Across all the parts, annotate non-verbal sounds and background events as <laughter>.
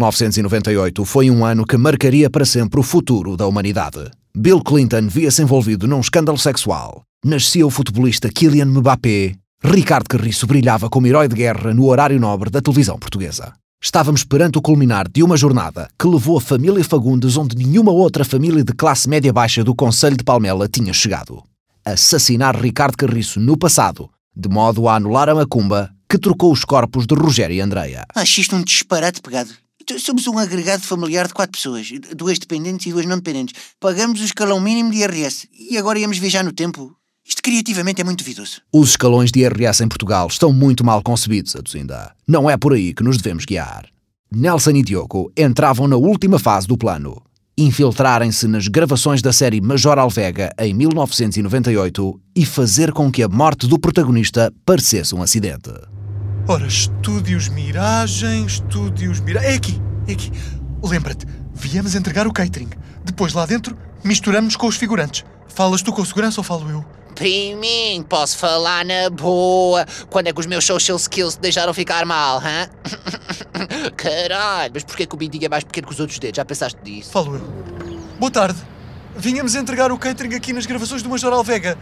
1998 foi um ano que marcaria para sempre o futuro da humanidade. Bill Clinton via-se envolvido num escândalo sexual. Nascia o futebolista Kylian Mbappé. Ricardo Carriço brilhava como herói de guerra no horário nobre da televisão portuguesa. Estávamos perante o culminar de uma jornada que levou a família Fagundes onde nenhuma outra família de classe média baixa do Conselho de Palmela tinha chegado. Assassinar Ricardo Carriço no passado, de modo a anular a macumba que trocou os corpos de Rogério e Andreia. Acho isto um disparate pegado. Então, Somos um agregado familiar de quatro pessoas, duas dependentes e duas não dependentes. Pagamos o escalão mínimo de IRS e agora íamos viajar no tempo. Isto criativamente é muito vidoso. Os escalões de IRS em Portugal estão muito mal concebidos, Aduzinda. Não é por aí que nos devemos guiar. Nelson e Diogo entravam na última fase do plano. Infiltrarem-se nas gravações da série Major Alvega em 1998 e fazer com que a morte do protagonista parecesse um acidente. Ora, estúdios Miragem, estúdios Miragem. É aqui, é aqui. Lembra-te, viemos entregar o catering. Depois lá dentro, misturamos com os figurantes. Falas tu com segurança ou falo eu? Priminho, posso falar na boa. Quando é que os meus social skills te deixaram ficar mal, hã? <laughs> Caralho, mas porquê que o bidinho é mais pequeno que os outros dedos? Já pensaste nisso? Falo eu. Boa tarde. Vínhamos entregar o catering aqui nas gravações do Major Alvega.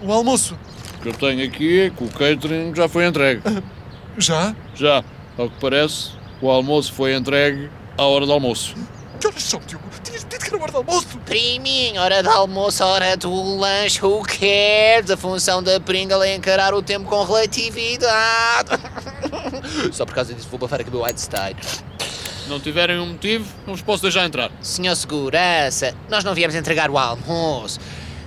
O almoço. O que eu tenho aqui é que o catering já foi entregue. <laughs> Já? Já, ao que parece, o almoço foi entregue à hora do almoço. Que horas são, Diogo? Tinhas dito que era hora de almoço. Priminho, hora de almoço, hora do lanche, who cares? A função da Pringle é encarar o tempo com relatividade. <laughs> Só por causa disso vou bafar aqui o meu Einstein. Se não tiverem um motivo, não vos posso deixar entrar. Senhor Segurança, nós não viemos entregar o almoço.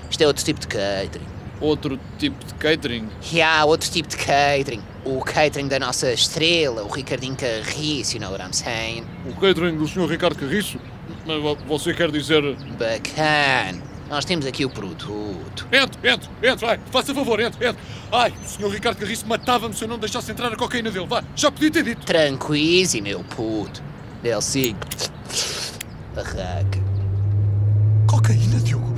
Isto é outro tipo de catering. Outro tipo de catering. E há outro tipo de catering. O catering da nossa estrela, o Ricardinho Carriço, you know what I'm saying? O catering do Sr. Ricardo Carriço? Mas vo- você quer dizer. Bacana. Nós temos aqui o produto. Entre, entre, entre, vai, faça favor, entre, entre. Ai, o Sr. Ricardo Carriço matava-me se eu não deixasse entrar a cocaína dele. Vá, já podia ter dito. Tranquise, meu puto. Delcinho. Barraca. Cocaína, Diogo?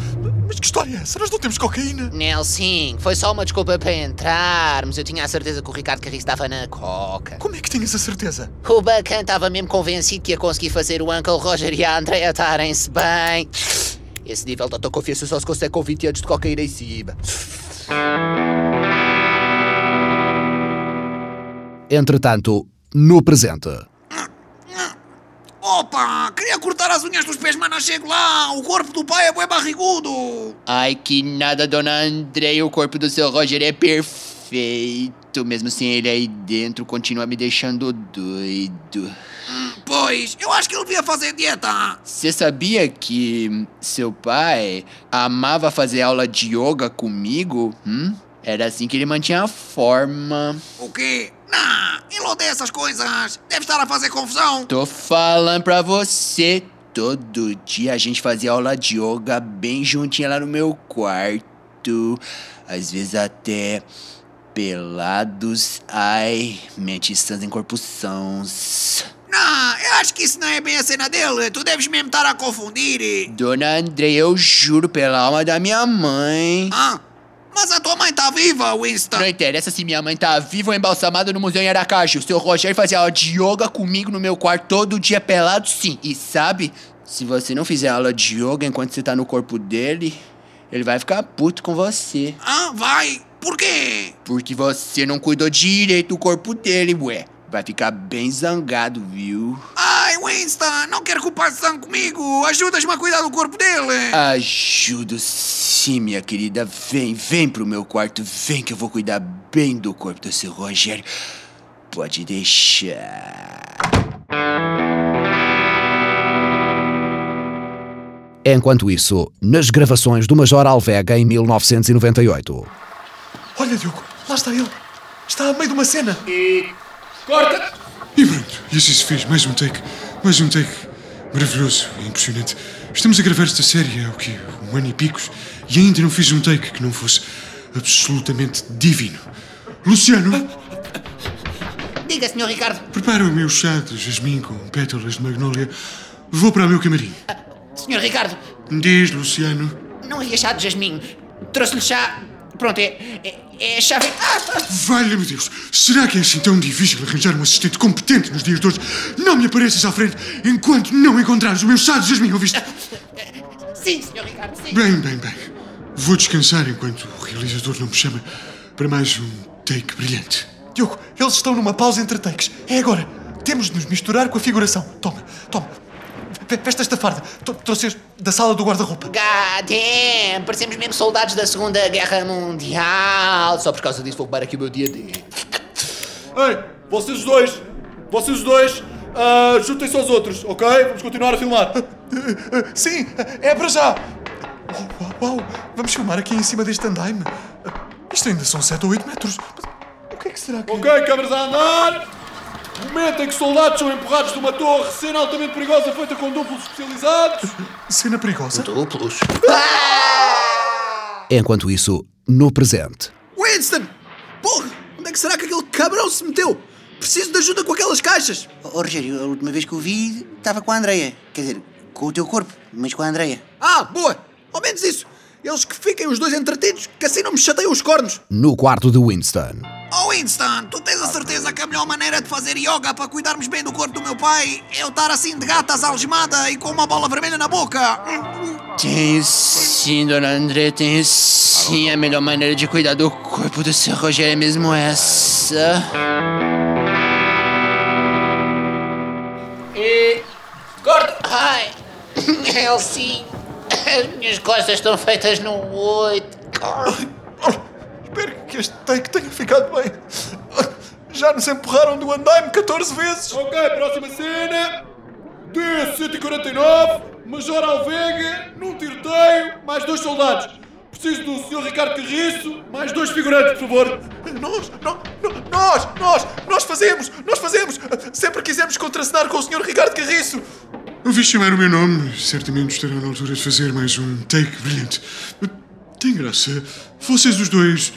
Mas que história é essa? Nós não temos cocaína. Nelson, foi só uma desculpa para entrarmos. Eu tinha a certeza que o Ricardo Carriço estava na coca. Como é que tinhas a certeza? O bacana estava mesmo convencido que ia conseguir fazer o Uncle Roger e a Andrea estarem-se bem. Esse nível de autoconfiança só se consegue com 20 anos de cocaína em cima. Entretanto, no presente. Opa! Queria cortar as unhas dos pés, mas não chego lá! O corpo do pai é bué barrigudo! Ai, que nada, dona Andrea. O corpo do seu Roger é perfeito. Mesmo sem ele aí dentro, continua me deixando doido. Pois, eu acho que ele devia fazer dieta! Você sabia que seu pai amava fazer aula de yoga comigo? Hum? Era assim que ele mantinha a forma. O quê? Não, ele odeia essas coisas! Deve estar a fazer confusão! Tô falando pra você. Todo dia a gente fazia aula de yoga bem juntinha lá no meu quarto. Às vezes até pelados. Ai, mentes sãs em corpos sãos. Não, eu acho que isso não é bem a cena dele! Tu deves mesmo estar a confundir! Dona André, eu juro pela alma da minha mãe. Ah, mas a tua mãe tá viva, Winston! Não interessa se minha mãe tá viva ou embalsamada no museu em Aracaju. O seu Rogério fazia aula de yoga comigo no meu quarto todo dia pelado, sim. E sabe, se você não fizer aula de yoga enquanto você tá no corpo dele, ele vai ficar puto com você. Ah, vai! Por quê? Porque você não cuidou direito do corpo dele, ué. Vai ficar bem zangado, viu? Ai, Winston, não quero que o pai sangue comigo! Ajudas-me a cuidar do corpo dele! Ajudo sim, minha querida. Vem, vem pro meu quarto. Vem que eu vou cuidar bem do corpo do seu Rogério. Pode deixar. Enquanto isso, nas gravações do Major Alvega em 1998. Olha, Diogo, lá está ele. Está a meio de uma cena. Corta! E pronto, e assim se fez. Mais um take. Mais um take. Maravilhoso, é impressionante. Estamos a gravar esta série há o quê? Um ano e picos e ainda não fiz um take que não fosse absolutamente divino. Luciano, Diga, senhor Ricardo. prepara o meu chá de jasmim com pétalas de magnólia. Vou para o meu camarim. Senhor Ricardo, Diz, Luciano. não havia chá de jasmim. Trouxe-lhe chá Pronto, é, é, é a chave. Ah, ah. Valha-me Deus! Será que é assim tão difícil arranjar um assistente competente nos dias de hoje? Não me apareças à frente enquanto não encontrares o meu chá de jasmim, ouviste? Sim, Sr. Ricardo, sim. Bem, bem, bem. Vou descansar enquanto o realizador não me chama para mais um take brilhante. Diogo, eles estão numa pausa entre takes. É agora. Temos de nos misturar com a figuração. Toma, toma. Veste esta farda. Tro- Trouxe da sala do guarda-roupa. God damn, parecemos mesmo soldados da Segunda Guerra Mundial. Só por causa disso vou ocupar aqui o meu dia de. Ei, vocês os dois, vocês os dois, ah, juntem-se aos outros, ok? Vamos continuar a filmar. <laughs> Sim, é para já. Uau, uau, uau. Vamos filmar aqui em cima deste andaime. Isto ainda são 7 ou 8 metros. Mas O que é que será que... Ok, câmeras a andar. Momento em que soldados são empurrados de uma torre, cena altamente perigosa feita com duplos especializados. Cena perigosa? Duplos. Enquanto isso, no presente. Winston! Porra! Onde é que será que aquele cabrão se meteu? Preciso de ajuda com aquelas caixas! Oh, Rogério, a última vez que o vi, estava com a Andreia. Quer dizer, com o teu corpo, mas com a Andreia. Ah, boa! Ao menos isso! Eles que fiquem os dois entretidos, que assim não me chateiam os cornos! No quarto de Winston. Oh Winston, tu tens a certeza que a melhor maneira de fazer yoga para cuidarmos bem do corpo do meu pai é eu estar assim de gatas algemada e com uma bola vermelha na boca? Tenho sim, dona André, tenho sim. A melhor maneira de cuidar do corpo do seu Rogério é mesmo essa. E. Gordo! Ai! Elsie! <coughs> As minhas costas estão feitas num oito. Espero que este take tenha ficado bem. Já nos empurraram do andaime 14 vezes. Ok, próxima cena. D-149, Major Alvega, num tiroteio, mais dois soldados. Preciso do Sr. Ricardo Carriço, mais dois figurantes, por favor. Nós, nó- nó- nós, nós, nós fazemos, nós fazemos. Sempre quisemos contracenar com o Sr. Ricardo Carriço. Ouvi chamar o meu nome, certamente estará na altura de fazer mais um take brilhante. Tem graça. Vocês os dois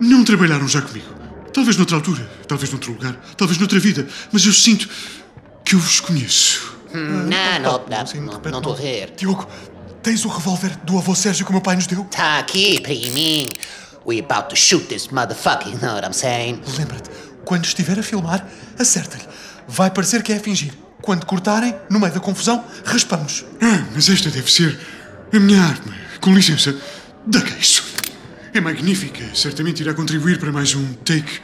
não trabalharam já comigo. Talvez noutra altura, talvez noutro lugar, talvez noutra vida, mas eu sinto que eu vos conheço. Não, não, Assim, de não, repente, não estou a ver. Diogo, tens o revólver do avô Sérgio que o meu pai nos deu? Tá aqui, priminho. We about to shoot this motherfucker, you know what I'm saying? Lembra-te, quando estiver a filmar, acerta-lhe. Vai parecer que é a fingir. Quando cortarem, no meio da confusão, raspamos. Ah, mas esta deve ser a minha arma. Com licença, dá cá isso. É magnífica, certamente irá contribuir para mais um take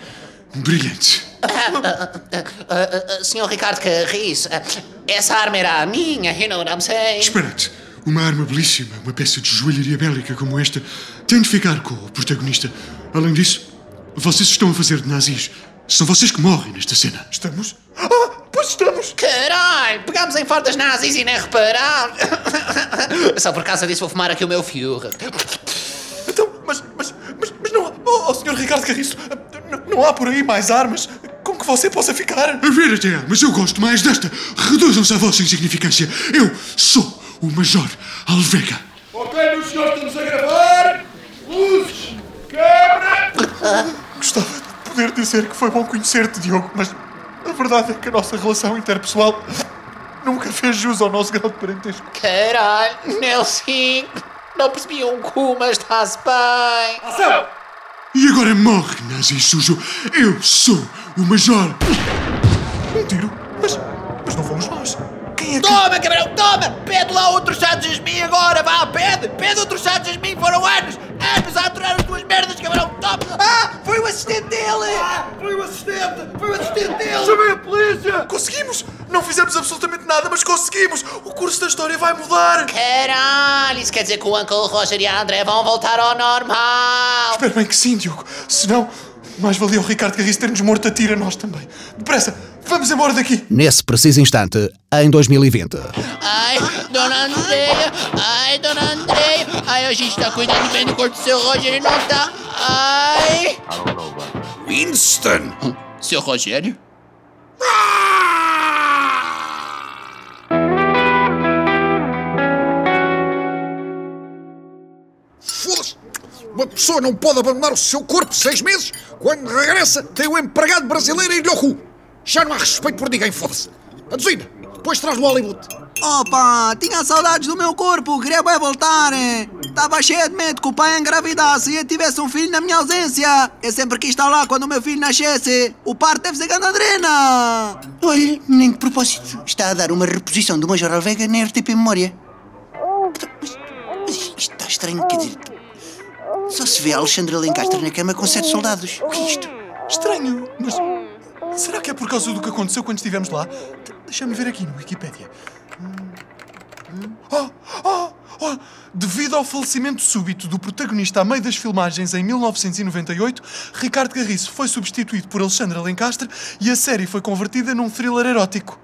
brilhante. Uh, Senhor Ricardo Carris, essa arma era a minha, you know what I'm saying? Espera-te, uma arma belíssima, uma peça de joalharia bélica como esta, tem de ficar com o protagonista. Além disso, vocês estão a fazer de nazis. São vocês que morrem nesta cena. Estamos? Ah, pois estamos! Caralho, pegámos em fardas nazis e nem reparámos. Só por causa disso vou fumar aqui o meu Führer. Então, mas, mas, mas, mas não há. Oh, oh, Sr. Ricardo Carriço, não, não há por aí mais armas com que você possa ficar. A ver até há, mas eu gosto mais desta. Reduzam-se à vossa insignificância. Eu sou o Major Alvega. Ok, meus senhores, estamos a gravar. Luzes, câmera. Gostava de poder dizer que foi bom conhecer-te, Diogo, mas a verdade é que a nossa relação interpessoal nunca fez jus ao nosso grau de parentesco. Caralho, Nelson, não percebi um cu, mas está-se bem. Ação! E agora morre, nazi sujo. Eu sou o Major. Um tiro? Mas, mas não fomos nós. Quem é que... Toma, cabrão, toma! Pede lá outro chá de jasmim agora, vá, pede! Pede outro chá de jasmim, foram anos! Anos a aturar as tuas merdas, cabrão, toma! Ah, foi o assistente dele! Foi o assistente! Foi o assistente dele! Chamei a polícia! Conseguimos! Não fizemos absolutamente nada, mas conseguimos! O curso da história vai mudar! Caralho, isso quer dizer que o Uncle Roger e a André vão voltar ao normal. Espero bem que sim, Diogo. Senão, mais valia o Ricardo Carriço ter-nos morto a tiro a nós também. Depressa, vamos embora daqui! Nesse preciso instante, em 2020. Ai, dona Andréia, ai, dona Andréia, ai, a gente tá cuidando bem do corpo do seu Roger e não tá. Ai. Winston! <laughs> Seu Rogério? Foda-se! Uma pessoa não pode abandonar o seu corpo seis meses. Quando regressa, tem o empregado brasileiro em lhe ao cu. Já não há respeito por ninguém, foda-se. Aduzina, depois traz-me o Hollywood. Opa, tinha saudades do meu corpo, queria bem voltar. Estava cheia de medo que o pai engravidasse e eu tivesse um filho na minha ausência. Eu sempre quis estar lá quando o meu filho nascesse. O parto deve ser ganadrena. Olha, nem de propósito. Está a dar uma reposição do Major Alvega na RTP Memória. Mas, mas isto está estranho, quer dizer... Só se vê a Alexandra Lencastre na cama com sete soldados. O que é isto? Estranho, mas. Será que é por causa do que aconteceu quando estivemos lá? De- Deixa-me ver aqui no Wikipedia. Oh, oh, oh. Devido ao falecimento súbito do protagonista a meio das filmagens em 1998, Ricardo Garriço foi substituído por Alexandra Lencastre e a série foi convertida num thriller erótico.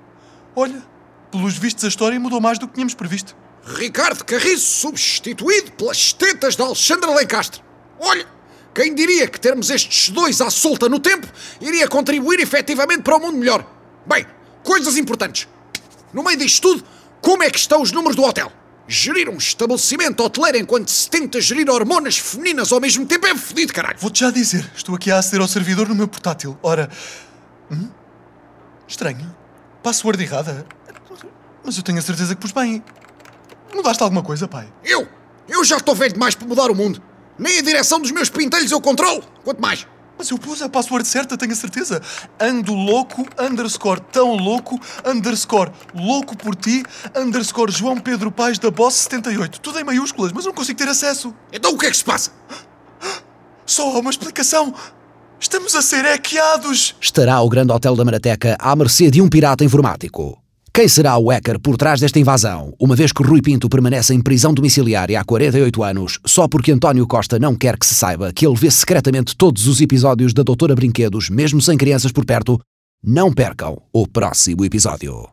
Olha, pelos vistos a história mudou mais do que tínhamos previsto. Ricardo Carriço substituído pelas tetas de Alexandra Lencastre. Olha, quem diria que termos estes dois à solta no tempo iria contribuir efetivamente para um mundo melhor? Bem, coisas importantes. No meio disto tudo, como é que estão os números do hotel? Gerir um estabelecimento hoteleiro enquanto se tenta gerir hormonas femininas ao mesmo tempo é fodido, caralho. Vou-te já dizer, estou aqui a aceder ao servidor no meu portátil. Ora. Hum? Estranho. Password errada. Mas eu tenho a certeza que pus bem. Mudaste alguma coisa, pai? Eu? Eu já estou velho demais para mudar o mundo. Nem a direção dos meus pintelhos eu controlo. Quanto mais? Mas eu pus a password certa, tenho a certeza. Ando louco, underscore tão louco, underscore louco por ti, underscore João Pedro Pais da Boss 78. Tudo em maiúsculas, mas não consigo ter acesso. Então o que é que se passa? Só há uma explicação. Estamos a ser hackeados. Estará o Grande Hotel da Marateca à mercê de um pirata informático. Quem será o hacker por trás desta invasão, uma vez que Rui Pinto permanece em prisão domiciliária há 48 anos, só porque António Costa não quer que se saiba que ele vê secretamente todos os episódios da Doutora Brinquedos, mesmo sem crianças por perto? Não percam o próximo episódio.